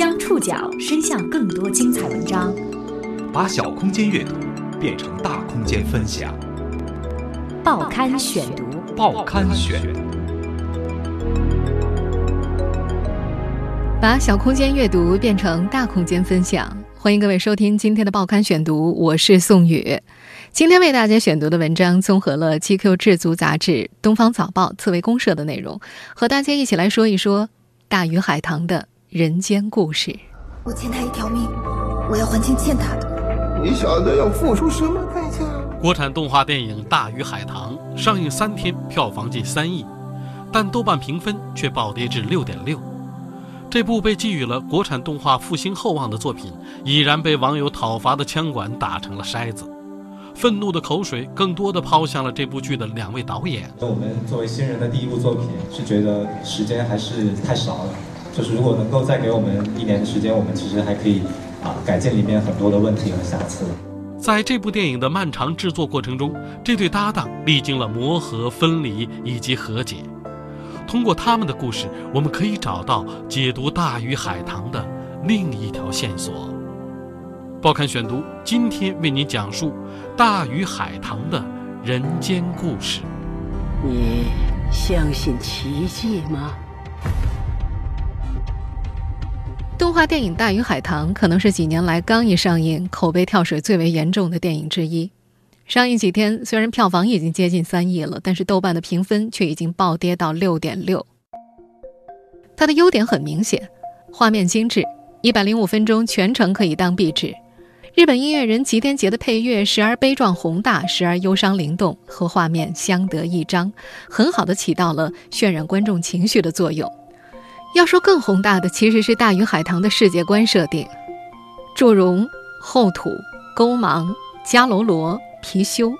将触角伸向更多精彩文章，把小空间阅读变成大空间分享。报刊选读，报刊选。把小空间阅读变成大空间分享，欢迎各位收听今天的报刊选读，我是宋宇。今天为大家选读的文章综合了《GQ 智足》杂志、《东方早报》、刺猬公社的内容，和大家一起来说一说大鱼海棠的人间故事。我欠他一条命，我要还清欠他的。你晓得要付出什么代价？国产动画电影《大鱼海棠》上映三天，票房近三亿，但豆瓣评分却暴跌至六点六。这部被寄予了国产动画复兴厚望的作品，已然被网友讨伐的枪管打成了筛子。愤怒的口水更多的抛向了这部剧的两位导演。我们作为新人的第一部作品，是觉得时间还是太少了。就是如果能够再给我们一年的时间，我们其实还可以啊改进里面很多的问题和瑕疵。在这部电影的漫长制作过程中，这对搭档历经了磨合、分离以及和解。通过他们的故事，我们可以找到解读《大鱼海棠》的另一条线索。报刊选读今天为您讲述《大鱼海棠》的人间故事。你相信奇迹吗？动画电影《大鱼海棠》可能是几年来刚一上映，口碑跳水最为严重的电影之一。上映几天，虽然票房已经接近三亿了，但是豆瓣的评分却已经暴跌到六点六。它的优点很明显，画面精致，一百零五分钟全程可以当壁纸。日本音乐人吉田杰的配乐时而悲壮宏大，时而忧伤灵动，和画面相得益彰，很好的起到了渲染观众情绪的作用。要说更宏大的，其实是《大鱼海棠》的世界观设定。祝融、后土、勾芒、迦楼罗、貔貅，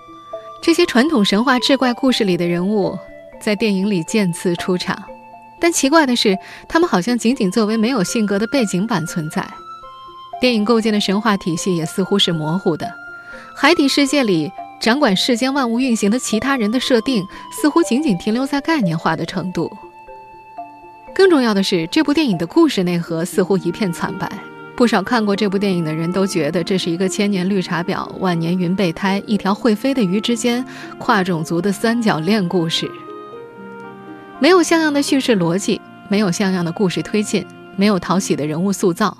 这些传统神话志怪故事里的人物，在电影里渐次出场，但奇怪的是，他们好像仅仅作为没有性格的背景板存在。电影构建的神话体系也似乎是模糊的，海底世界里掌管世间万物运行的其他人的设定，似乎仅仅停留在概念化的程度。更重要的是，这部电影的故事内核似乎一片惨白。不少看过这部电影的人都觉得，这是一个千年绿茶婊、万年云备胎、一条会飞的鱼之间跨种族的三角恋故事。没有像样的叙事逻辑，没有像样的故事推进，没有讨喜的人物塑造。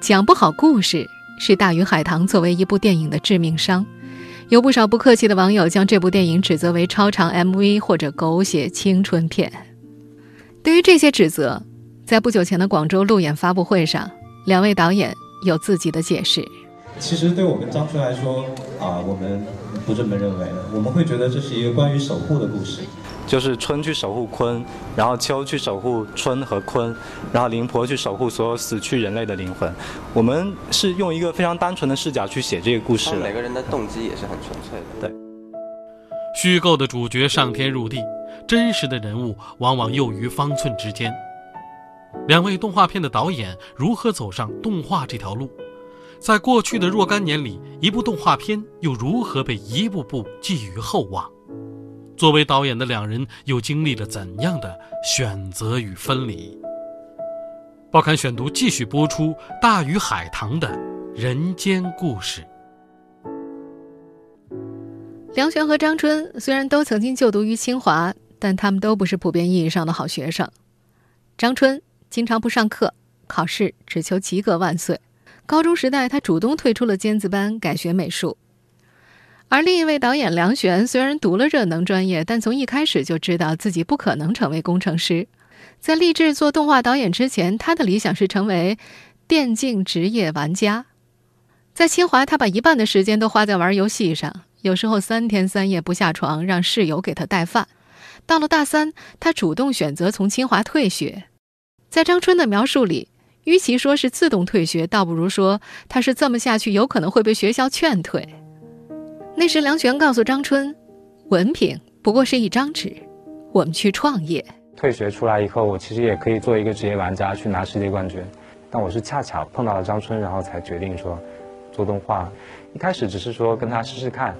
讲不好故事是《大鱼海棠》作为一部电影的致命伤，有不少不客气的网友将这部电影指责为超长 MV 或者狗血青春片。对于这些指责，在不久前的广州路演发布会上，两位导演有自己的解释。其实对我跟张春来说，啊，我们不这么认为，我们会觉得这是一个关于守护的故事。就是春去守护鲲，然后秋去守护春和鲲，然后灵婆去守护所有死去人类的灵魂。我们是用一个非常单纯的视角去写这个故事的。每个人的动机也是很纯粹的。对。虚构的主角上天入地，真实的人物往往囿于方寸之间。两位动画片的导演如何走上动画这条路？在过去的若干年里，一部动画片又如何被一步步寄予厚望？作为导演的两人又经历了怎样的选择与分离？报刊选读继续播出《大鱼海棠》的人间故事。梁璇和张春虽然都曾经就读于清华，但他们都不是普遍意义上的好学生。张春经常不上课，考试只求及格万岁。高中时代，他主动退出了尖子班，改学美术。而另一位导演梁璇虽然读了热能专业，但从一开始就知道自己不可能成为工程师。在立志做动画导演之前，他的理想是成为电竞职业玩家。在清华，他把一半的时间都花在玩游戏上，有时候三天三夜不下床，让室友给他带饭。到了大三，他主动选择从清华退学。在张春的描述里，与其说是自动退学，倒不如说他是这么下去有可能会被学校劝退。那时，梁璇告诉张春：“文凭不过是一张纸，我们去创业。”退学出来以后，我其实也可以做一个职业玩家，去拿世界冠军。但我是恰巧碰到了张春，然后才决定说做动画。一开始只是说跟他试试看，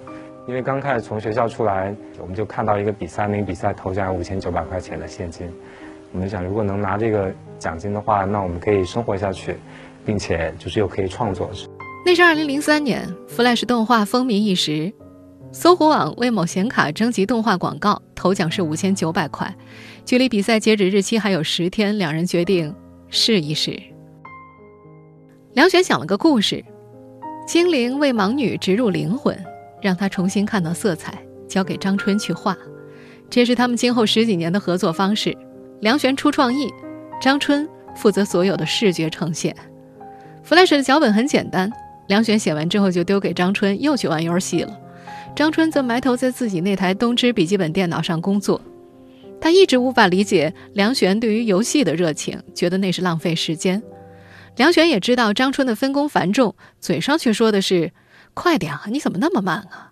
因为刚开始从学校出来，我们就看到一个比赛，那个比赛投下来五千九百块钱的现金，我们想，如果能拿这个奖金的话，那我们可以生活下去，并且就是又可以创作。那是二零零三年，Flash 动画风靡一时。搜狐网为某显卡征集动画广告，头奖是五千九百块。距离比赛截止日期还有十天，两人决定试一试。梁璇想了个故事：精灵为盲女植入灵魂，让他重新看到色彩，交给张春去画。这是他们今后十几年的合作方式。梁璇出创意，张春负责所有的视觉呈现。Flash 的脚本很简单，梁璇写完之后就丢给张春，又去玩游戏了。张春则埋头在自己那台东芝笔记本电脑上工作，他一直无法理解梁璇对于游戏的热情，觉得那是浪费时间。梁璇也知道张春的分工繁重，嘴上却说的是：“快点啊，你怎么那么慢啊？”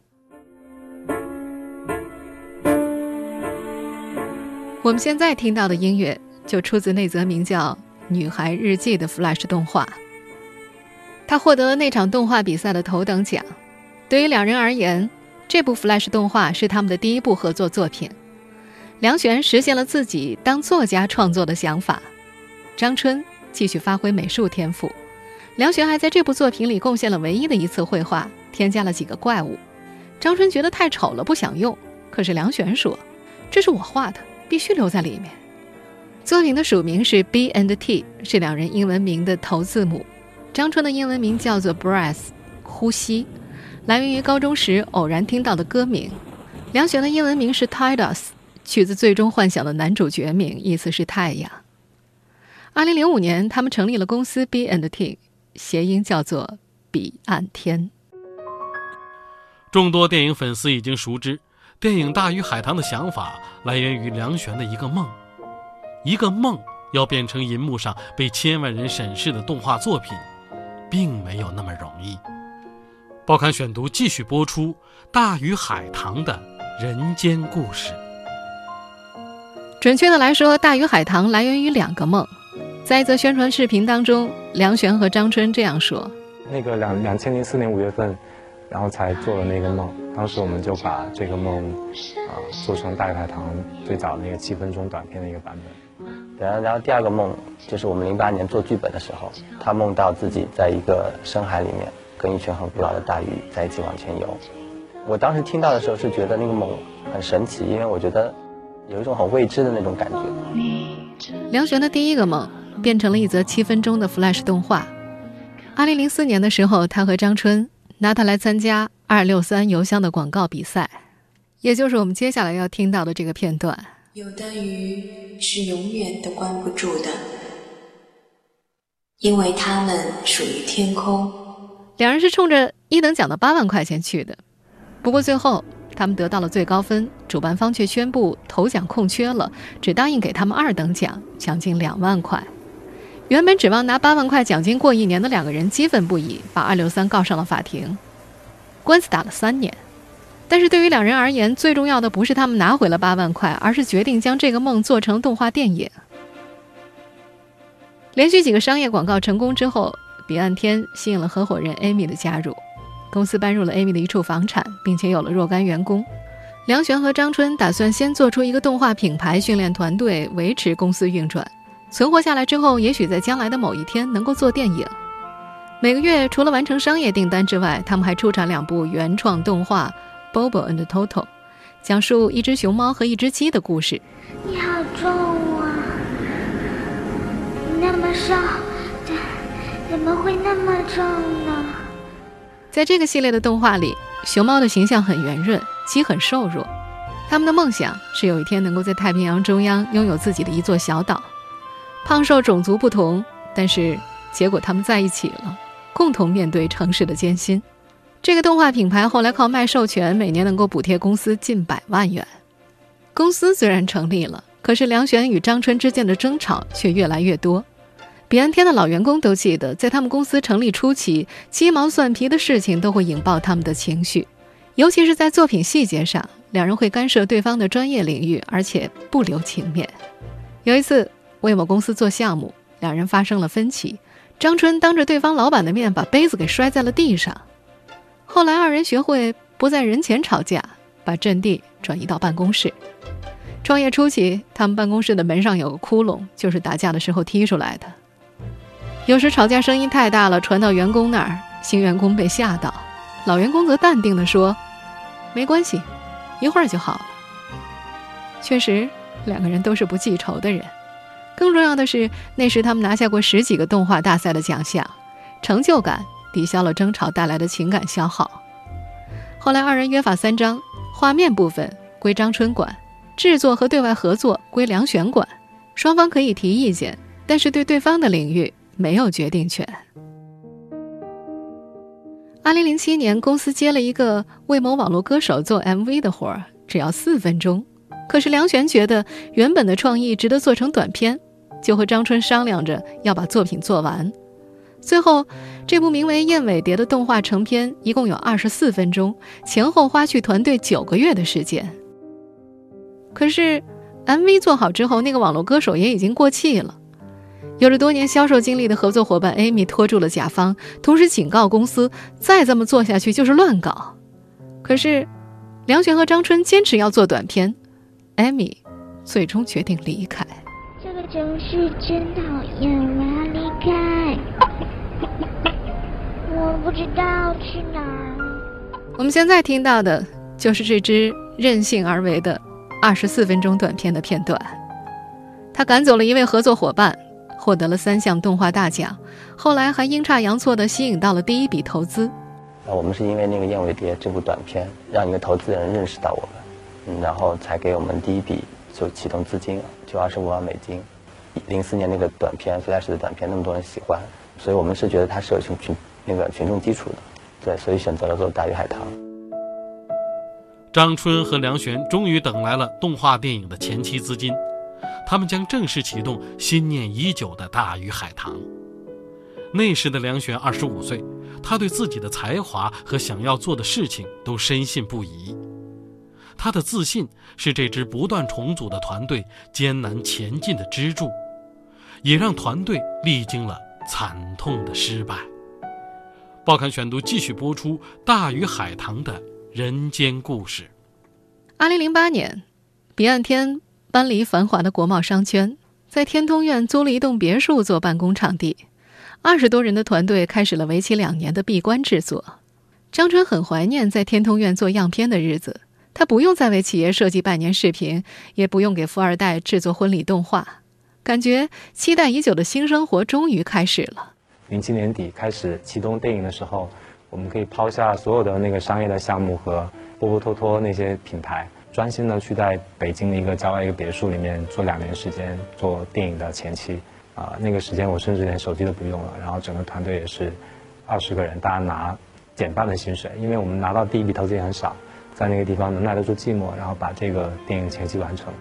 我们现在听到的音乐就出自那则名叫《女孩日记》的 Flash 动画，他获得了那场动画比赛的头等奖。对于两人而言，这部 Flash 动画是他们的第一部合作作品，梁璇实现了自己当作家创作的想法，张春继续发挥美术天赋，梁璇还在这部作品里贡献了唯一的一次绘画，添加了几个怪物。张春觉得太丑了，不想用，可是梁璇说：“这是我画的，必须留在里面。”作品的署名是 B and T，是两人英文名的头字母。张春的英文名叫做 Breath，呼吸。来源于高中时偶然听到的歌名，梁璇的英文名是 Tidas，取自《最终幻想》的男主角名，意思是太阳。二零零五年，他们成立了公司 B and T，谐音叫做彼岸天。众多电影粉丝已经熟知，电影《大鱼海棠》的想法来源于梁璇的一个梦，一个梦要变成银幕上被千万人审视的动画作品，并没有那么容易。报刊选读继续播出《大鱼海棠》的人间故事。准确的来说，《大鱼海棠》来源于两个梦。在一则宣传视频当中，梁璇和张春这样说：“那个两两千零四年五月份，然后才做了那个梦。当时我们就把这个梦啊做成《大鱼海棠》最早那个七分钟短片的一个版本。然后，然后第二个梦就是我们零八年做剧本的时候，他梦到自己在一个深海里面。”跟一群很古老的大鱼在一起往前游，我当时听到的时候是觉得那个梦很神奇，因为我觉得有一种很未知的那种感觉。梁璇的第一个梦变成了一则七分钟的 Flash 动画。二零零四年的时候，他和张春拿它来参加二六三邮箱的广告比赛，也就是我们接下来要听到的这个片段。有的鱼是永远都关不住的，因为它们属于天空。两人是冲着一等奖的八万块钱去的，不过最后他们得到了最高分，主办方却宣布头奖空缺了，只答应给他们二等奖，奖金两万块。原本指望拿八万块奖金过一年的两个人激愤不已，把二六三告上了法庭，官司打了三年。但是对于两人而言，最重要的不是他们拿回了八万块，而是决定将这个梦做成动画电影。连续几个商业广告成功之后。彼岸天吸引了合伙人 Amy 的加入，公司搬入了 Amy 的一处房产，并且有了若干员工。梁璇和张春打算先做出一个动画品牌，训练团队，维持公司运转。存活下来之后，也许在将来的某一天能够做电影。每个月除了完成商业订单之外，他们还出产两部原创动画《Bobo and Toto》，讲述一只熊猫和一只鸡的故事。你好重啊，你那么瘦。怎么会那么重呢？在这个系列的动画里，熊猫的形象很圆润，鸡很瘦弱。他们的梦想是有一天能够在太平洋中央拥有自己的一座小岛。胖瘦种族不同，但是结果他们在一起了，共同面对城市的艰辛。这个动画品牌后来靠卖授权，每年能够补贴公司近百万元。公司虽然成立了，可是梁璇与张春之间的争吵却越来越多。彼岸天的老员工都记得，在他们公司成立初期，鸡毛蒜皮的事情都会引爆他们的情绪，尤其是在作品细节上，两人会干涉对方的专业领域，而且不留情面。有一次，为某公司做项目，两人发生了分歧，张春当着对方老板的面把杯子给摔在了地上。后来，二人学会不在人前吵架，把阵地转移到办公室。创业初期，他们办公室的门上有个窟窿，就是打架的时候踢出来的。有时吵架声音太大了，传到员工那儿，新员工被吓到，老员工则淡定地说：“没关系，一会儿就好了。”确实，两个人都是不记仇的人。更重要的是，那时他们拿下过十几个动画大赛的奖项，成就感抵消了争吵带来的情感消耗。后来二人约法三章：画面部分归张春管，制作和对外合作归梁璇管。双方可以提意见，但是对对方的领域没有决定权。二零零七年，公司接了一个为某网络歌手做 MV 的活儿，只要四分钟。可是梁璇觉得原本的创意值得做成短片，就和张春商量着要把作品做完。最后，这部名为《燕尾蝶》的动画成片一共有二十四分钟，前后花去团队九个月的时间。可是，MV 做好之后，那个网络歌手也已经过气了。有着多年销售经历的合作伙伴 Amy 拖住了甲方，同时警告公司：再这么做下去就是乱搞。可是，梁璇和张春坚持要做短片。艾米最终决定离开。这个城市真讨厌，我要离开。我不知道去哪儿。我们现在听到的就是这支任性而为的二十四分钟短片的片段。他赶走了一位合作伙伴，获得了三项动画大奖，后来还阴差阳错地吸引到了第一笔投资。啊，我们是因为那个《燕尾蝶》这部短片，让一个投资人认识到我们。嗯，然后才给我们第一笔就启动资金，就二十五万美金。零四年那个短片《Flash》的短片，那么多人喜欢，所以我们是觉得它是有群群那个群众基础的，对，所以选择了做《大鱼海棠》。张春和梁璇终于等来了动画电影的前期资金，他们将正式启动心念已久的《大鱼海棠》。那时的梁璇二十五岁，他对自己的才华和想要做的事情都深信不疑。他的自信是这支不断重组的团队艰难前进的支柱，也让团队历经了惨痛的失败。报刊选读继续播出《大鱼海棠》的人间故事。二零零八年，彼岸天搬离繁华的国贸商圈，在天通苑租了一栋别墅做办公场地。二十多人的团队开始了为期两年的闭关制作。张春很怀念在天通苑做样片的日子。他不用再为企业设计拜年视频，也不用给富二代制作婚礼动画，感觉期待已久的新生活终于开始了。零七年底开始启动电影的时候，我们可以抛下所有的那个商业的项目和波波托托那些品牌，专心的去在北京的一个郊外一个别墅里面做两年时间做电影的前期。啊，那个时间我甚至连手机都不用了，然后整个团队也是二十个人，大家拿减半的薪水，因为我们拿到第一笔投资也很少。在那个地方能耐得住寂寞，然后把这个电影前期完成。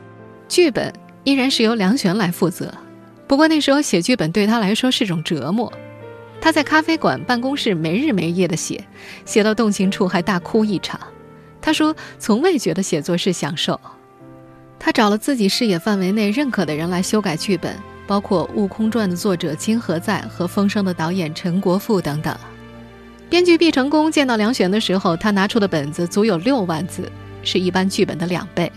剧本依然是由梁璇来负责，不过那时候写剧本对他来说是种折磨。他在咖啡馆办公室没日没夜的写，写到动情处还大哭一场。他说从未觉得写作是享受。他找了自己视野范围内认可的人来修改剧本，包括《悟空传》的作者金何在和《风声》的导演陈国富等等。编剧毕成功见到梁璇的时候，他拿出的本子足有六万字，是一般剧本的两倍，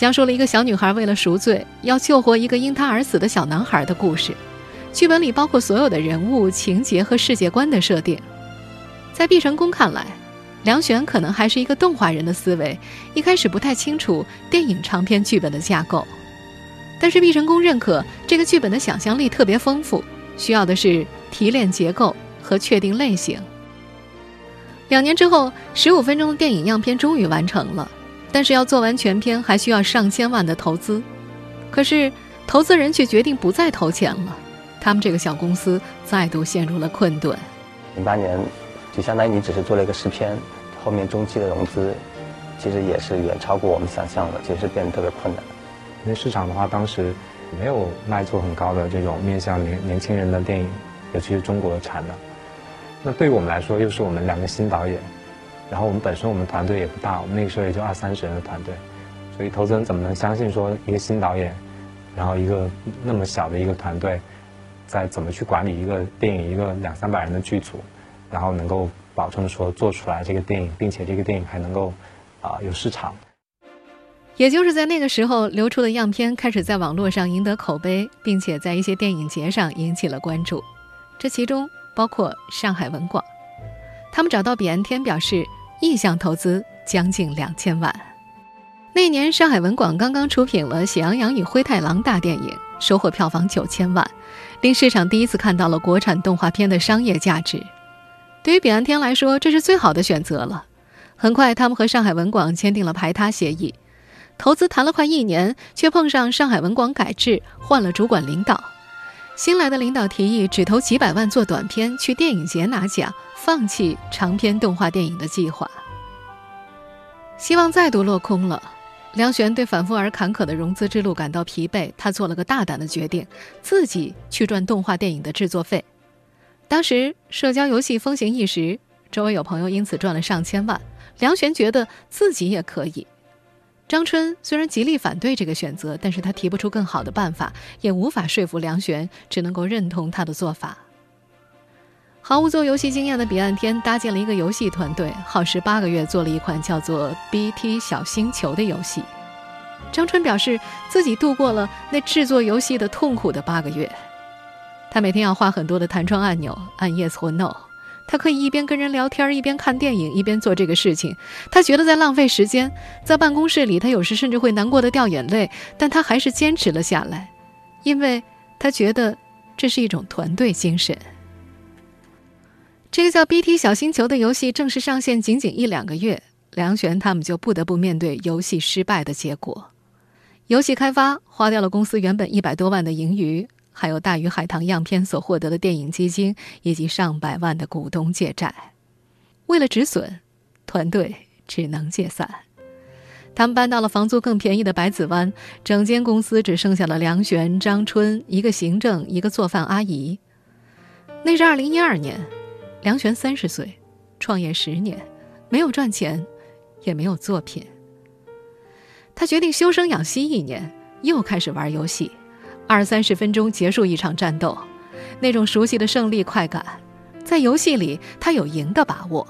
讲述了一个小女孩为了赎罪，要救活一个因她而死的小男孩的故事。剧本里包括所有的人物、情节和世界观的设定。在毕成功看来，梁璇可能还是一个动画人的思维，一开始不太清楚电影长篇剧本的架构。但是毕成功认可这个剧本的想象力特别丰富，需要的是提炼结构和确定类型。两年之后，十五分钟的电影样片终于完成了，但是要做完全片还需要上千万的投资，可是投资人却决定不再投钱了，他们这个小公司再度陷入了困顿。零八年，就相当于你只是做了一个试片，后面中期的融资，其实也是远超过我们想象的，其实变得特别困难。因为市场的话，当时没有卖座很高的这种面向年年轻人的电影，尤其是中国产的。那对于我们来说，又是我们两个新导演，然后我们本身我们团队也不大，我们那个时候也就二三十人的团队，所以投资人怎么能相信说一个新导演，然后一个那么小的一个团队，在怎么去管理一个电影一个两三百人的剧组，然后能够保证说做出来这个电影，并且这个电影还能够啊有市场。也就是在那个时候，流出的样片开始在网络上赢得口碑，并且在一些电影节上引起了关注。这其中包括上海文广，他们找到彼岸天表示意向投资将近两千万。那年，上海文广刚刚出品了《喜羊羊与灰太狼》大电影，收获票房九千万，令市场第一次看到了国产动画片的商业价值。对于彼岸天来说，这是最好的选择了。很快，他们和上海文广签订了排他协议。投资谈了快一年，却碰上上海文广改制，换了主管领导。新来的领导提议只投几百万做短片，去电影节拿奖，放弃长篇动画电影的计划。希望再度落空了。梁璇对反复而坎坷的融资之路感到疲惫，他做了个大胆的决定，自己去赚动画电影的制作费。当时社交游戏风行一时，周围有朋友因此赚了上千万。梁璇觉得自己也可以。张春虽然极力反对这个选择，但是他提不出更好的办法，也无法说服梁璇，只能够认同他的做法。毫无做游戏经验的彼岸天搭建了一个游戏团队，耗时八个月做了一款叫做《BT 小星球》的游戏。张春表示自己度过了那制作游戏的痛苦的八个月，他每天要画很多的弹窗按钮，按 yes 或 no。他可以一边跟人聊天，一边看电影，一边做这个事情。他觉得在浪费时间，在办公室里，他有时甚至会难过的掉眼泪。但他还是坚持了下来，因为他觉得这是一种团队精神。这个叫《BT 小星球》的游戏正式上线仅仅一两个月，梁璇他们就不得不面对游戏失败的结果。游戏开发花掉了公司原本一百多万的盈余。还有大鱼海棠样片所获得的电影基金，以及上百万的股东借债，为了止损，团队只能解散。他们搬到了房租更便宜的百子湾，整间公司只剩下了梁璇、张春一个行政，一个做饭阿姨。那是二零一二年，梁璇三十岁，创业十年，没有赚钱，也没有作品。他决定休生养息一年，又开始玩游戏。二三十分钟结束一场战斗，那种熟悉的胜利快感，在游戏里他有赢的把握。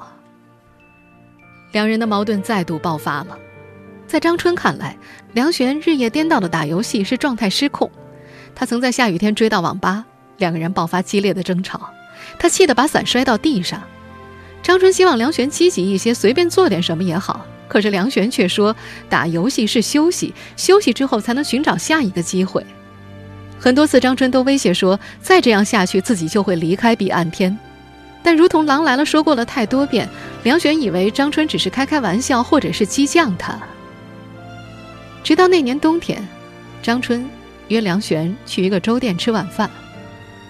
两人的矛盾再度爆发了。在张春看来，梁璇日夜颠倒的打游戏是状态失控。他曾在下雨天追到网吧，两个人爆发激烈的争吵，他气得把伞摔到地上。张春希望梁璇积极一些，随便做点什么也好。可是梁璇却说，打游戏是休息，休息之后才能寻找下一个机会。很多次，张春都威胁说：“再这样下去，自己就会离开彼岸天。”但如同狼来了说过了太多遍，梁璇以为张春只是开开玩笑，或者是激将他。直到那年冬天，张春约梁璇去一个粥店吃晚饭，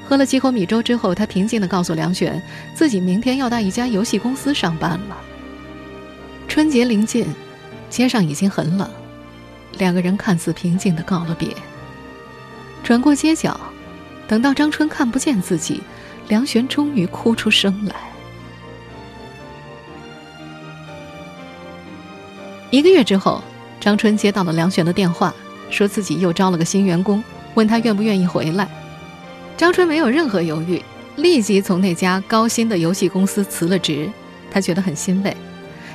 喝了几口米粥之后，他平静地告诉梁璇，自己明天要到一家游戏公司上班了。春节临近，街上已经很冷，两个人看似平静地告了别。转过街角，等到张春看不见自己，梁璇终于哭出声来。一个月之后，张春接到了梁璇的电话，说自己又招了个新员工，问他愿不愿意回来。张春没有任何犹豫，立即从那家高薪的游戏公司辞了职。他觉得很欣慰，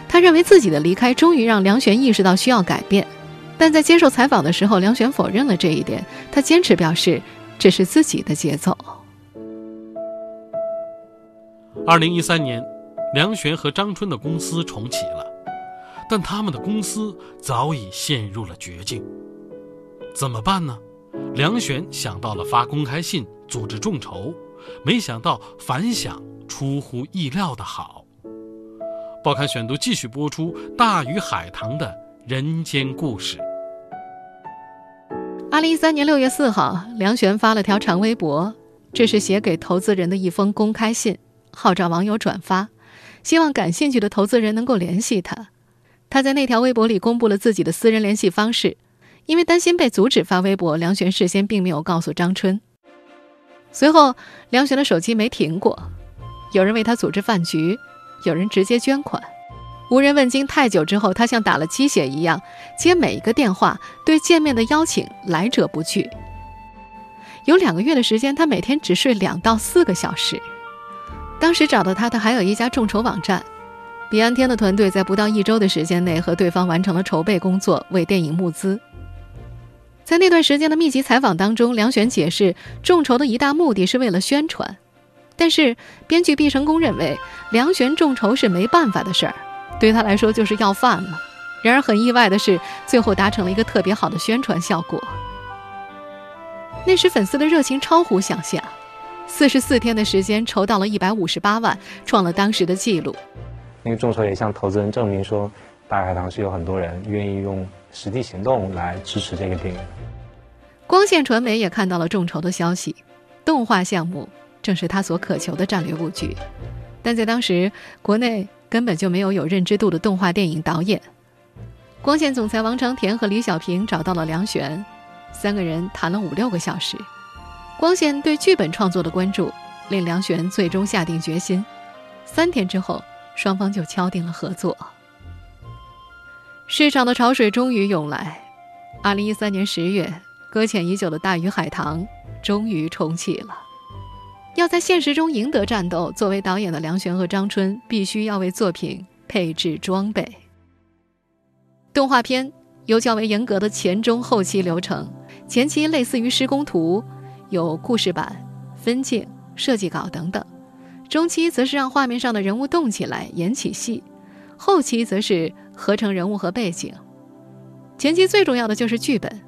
他认为自己的离开终于让梁璇意识到需要改变。但在接受采访的时候，梁璇否认了这一点。他坚持表示，这是自己的节奏。二零一三年，梁璇和张春的公司重启了，但他们的公司早已陷入了绝境。怎么办呢？梁璇想到了发公开信组织众筹，没想到反响出乎意料的好。报刊选读继续播出《大鱼海棠》的。人间故事。二零一三年六月四号，梁璇发了条长微博，这是写给投资人的一封公开信，号召网友转发，希望感兴趣的投资人能够联系他。他在那条微博里公布了自己的私人联系方式，因为担心被阻止发微博，梁璇事先并没有告诉张春。随后，梁璇的手机没停过，有人为他组织饭局，有人直接捐款。无人问津太久之后，他像打了鸡血一样接每一个电话，对见面的邀请来者不拒。有两个月的时间，他每天只睡两到四个小时。当时找到他的还有一家众筹网站，彼岸天的团队在不到一周的时间内和对方完成了筹备工作，为电影募资。在那段时间的密集采访当中，梁璇解释众筹的一大目的是为了宣传，但是编剧毕成功认为梁璇众筹是没办法的事儿，对他来说就是要饭了。然而很意外的是，最后达成了一个特别好的宣传效果。那时粉丝的热情超乎想象，四十四天的时间筹到了一百五十八万，创了当时的记录。那个众筹也向投资人证明说，大海棠是有很多人愿意用实际行动来支持这个电影。光线传媒也看到了众筹的消息，动画项目正是他所渴求的战略布局，但在当时国内根本就没有有认知度的动画电影导演。光线总裁王长田和李小平找到了梁璇，三个人谈了五六个小时。光线对剧本创作的关注，令梁璇最终下定决心。三天之后，双方就敲定了合作。市场的潮水终于涌来。二零一三年十月，搁浅已久的大鱼海棠终于重启了。要在现实中赢得战斗，作为导演的梁璇和张春必须要为作品配置装备。动画片有较为严格的前中后期流程，前期类似于施工图，有故事板、分镜、设计稿等等；中期则是让画面上的人物动起来，演起戏；后期则是合成人物和背景。前期最重要的就是剧本，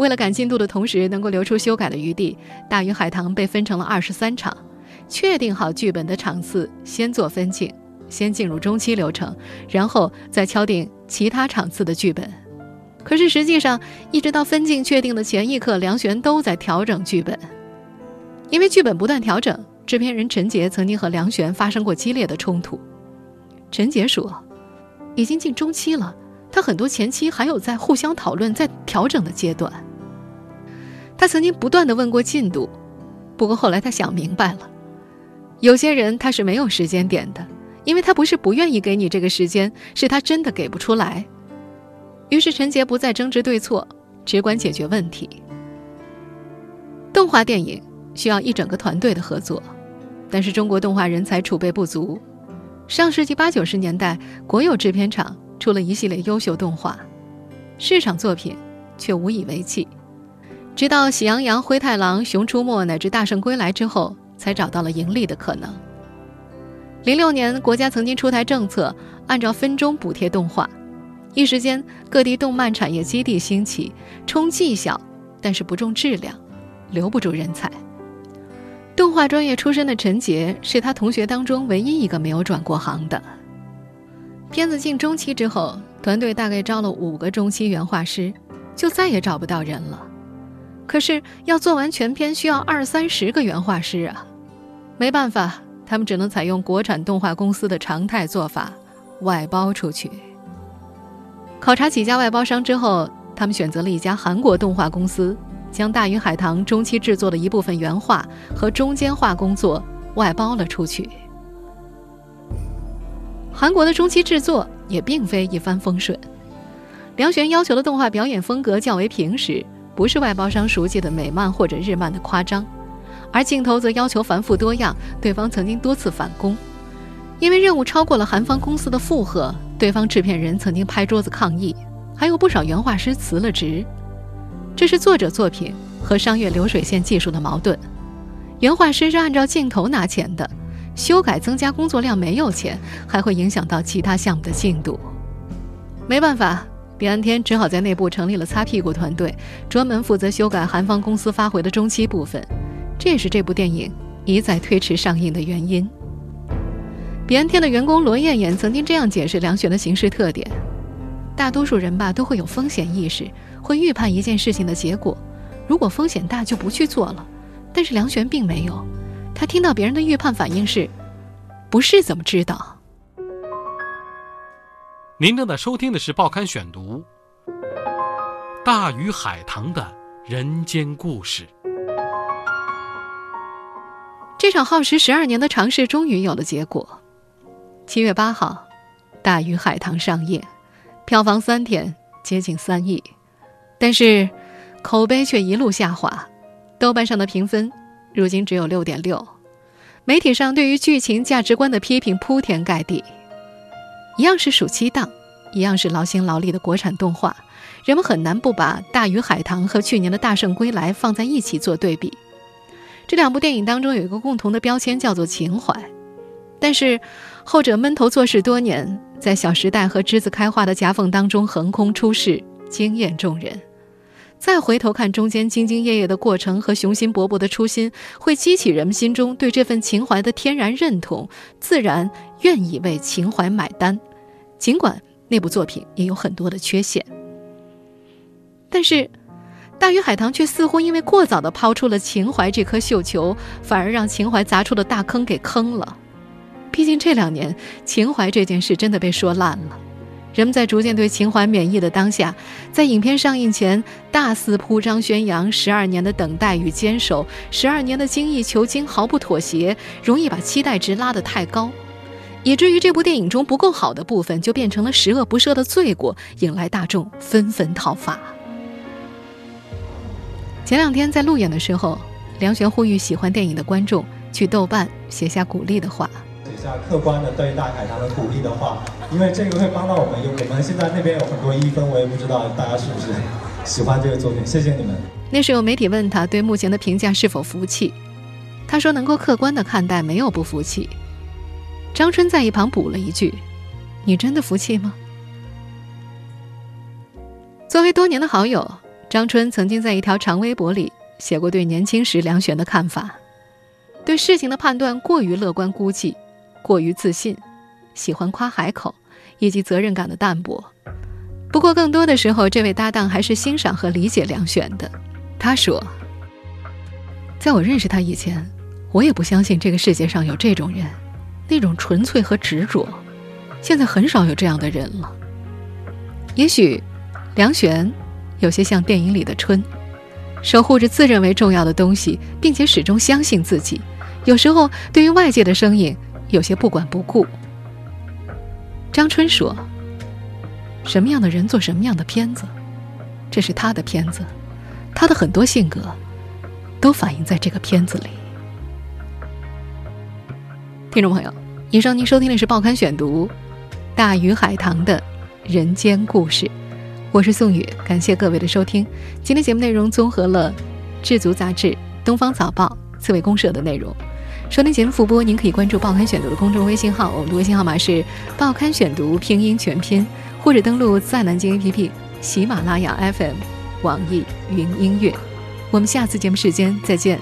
为了赶进度的同时能够留出修改的余地，《大鱼海棠》被分成了二十三场，确定好剧本的场次，先做分镜。先进入中期流程，然后再敲定其他场次的剧本。可是实际上，一直到分镜确定的前一刻，梁璇都在调整剧本。因为剧本不断调整，制片人陈杰曾经和梁璇发生过激烈的冲突。陈杰说：“已经进中期了，他很多前期还有在互相讨论、在调整的阶段。”他曾经不断的问过进度，不过后来他想明白了，有些人他是没有时间点的。因为他不是不愿意给你这个时间，是他真的给不出来。于是陈杰不再争执对错，只管解决问题。动画电影需要一整个团队的合作，但是中国动画人才储备不足。上世纪八九十年代，国有制片厂出了一系列优秀动画，市场作品却无以为继。直到《喜羊羊》《灰太狼》《熊出没》乃至《大圣归来》之后，才找到了盈利的可能。零六年，国家曾经出台政策，按照分钟补贴动画，一时间各地动漫产业基地兴起，冲绩效，但是不重质量，留不住人才。动画专业出身的陈杰是他同学当中唯一一个没有转过行的。片子进中期之后，团队大概招了五个中期原画师，就再也找不到人了。可是要做完全片需要二三十个原画师啊，没办法。他们只能采用国产动画公司的常态做法，外包出去。考察几家外包商之后，他们选择了一家韩国动画公司，将《大鱼海棠》中期制作的一部分原画和中间画工作外包了出去。韩国的中期制作也并非一帆风顺，梁璇要求的动画表演风格较为平实，不是外包商熟悉的美漫或者日漫的夸张。而镜头则要求繁复多样，对方曾经多次返工，因为任务超过了韩方公司的负荷，对方制片人曾经拍桌子抗议，还有不少原画师辞了职。这是作者作品和商业流水线技术的矛盾。原画师是按照镜头拿钱的，修改增加工作量没有钱，还会影响到其他项目的进度。没办法，彼岸天只好在内部成立了擦屁股团队，专门负责修改韩方公司发回的中期部分。这也是这部电影一再推迟上映的原因。彼岸天的员工罗艳艳曾经这样解释梁璇的行事特点：大多数人吧都会有风险意识，会预判一件事情的结果，如果风险大就不去做了。但是梁璇并没有，他听到别人的预判反应是：不是怎么知道？您正在收听的是《报刊选读》，《大鱼海棠的人间故事》。这场耗时十二年的尝试终于有了结果。七月八号，《大鱼海棠》上映，票房三天接近三亿，但是口碑却一路下滑。豆瓣上的评分如今只有六点六，媒体上对于剧情价值观的批评铺天盖地。一样是暑期档，一样是劳心劳力的国产动画，人们很难不把《大鱼海棠》和去年的《大圣归来》放在一起做对比。这两部电影当中有一个共同的标签，叫做情怀。但是，后者闷头做事多年，在《小时代》和栀子开花的夹缝当中横空出世，惊艳众人。再回头看中间兢兢业业的过程和雄心勃勃的初心，会激起人们心中对这份情怀的天然认同，自然愿意为情怀买单。尽管那部作品也有很多的缺陷，但是。大鱼海棠却似乎因为过早的抛出了情怀这颗绣球，反而让情怀砸出的大坑给坑了。毕竟这两年情怀这件事真的被说烂了，人们在逐渐对情怀免疫的当下，在影片上映前大肆铺张宣扬十二年的等待与坚守，十二年的精益求精毫不妥协，容易把期待值拉得太高，以至于这部电影中不够好的部分就变成了十恶不赦的罪过，引来大众纷纷讨伐。前两天在路演的时候，梁璇呼吁喜欢电影的观众去豆瓣写下鼓励的话，写下客观的对大海棠的鼓励的话，因为这个会帮到我们。有我们现在那边有很多一分，我也不知道大家是不是喜欢这个作品。谢谢你们。那时有媒体问他对目前的评价是否服气，他说能够客观的看待，没有不服气。张春在一旁补了一句：“你真的服气吗？”作为多年的好友。张春曾经在一条长微博里写过对年轻时梁璇的看法：对事情的判断过于乐观估计，过于自信，喜欢夸海口，以及责任感的淡薄。不过，更多的时候，这位搭档还是欣赏和理解梁璇的。他说：“在我认识他以前，我也不相信这个世界上有这种人，那种纯粹和执着。现在很少有这样的人了。也许，梁璇。”有些像电影里的春，守护着自认为重要的东西，并且始终相信自己。有时候对于外界的声音，有些不管不顾。张春说：“什么样的人做什么样的片子，这是他的片子，他的很多性格都反映在这个片子里。”听众朋友，以上您收听的是《报刊选读》，大鱼海棠的人间故事。我是宋宇，感谢各位的收听。今天节目内容综合了《智足》杂志、《东方早报》、刺猬公社的内容。收听节目复播，您可以关注《报刊选读》的公众微信号，我们的微信号码是《报刊选读》拼音全拼，或者登录在南京 APP、喜马拉雅 FM、网易云音乐。我们下次节目时间再见。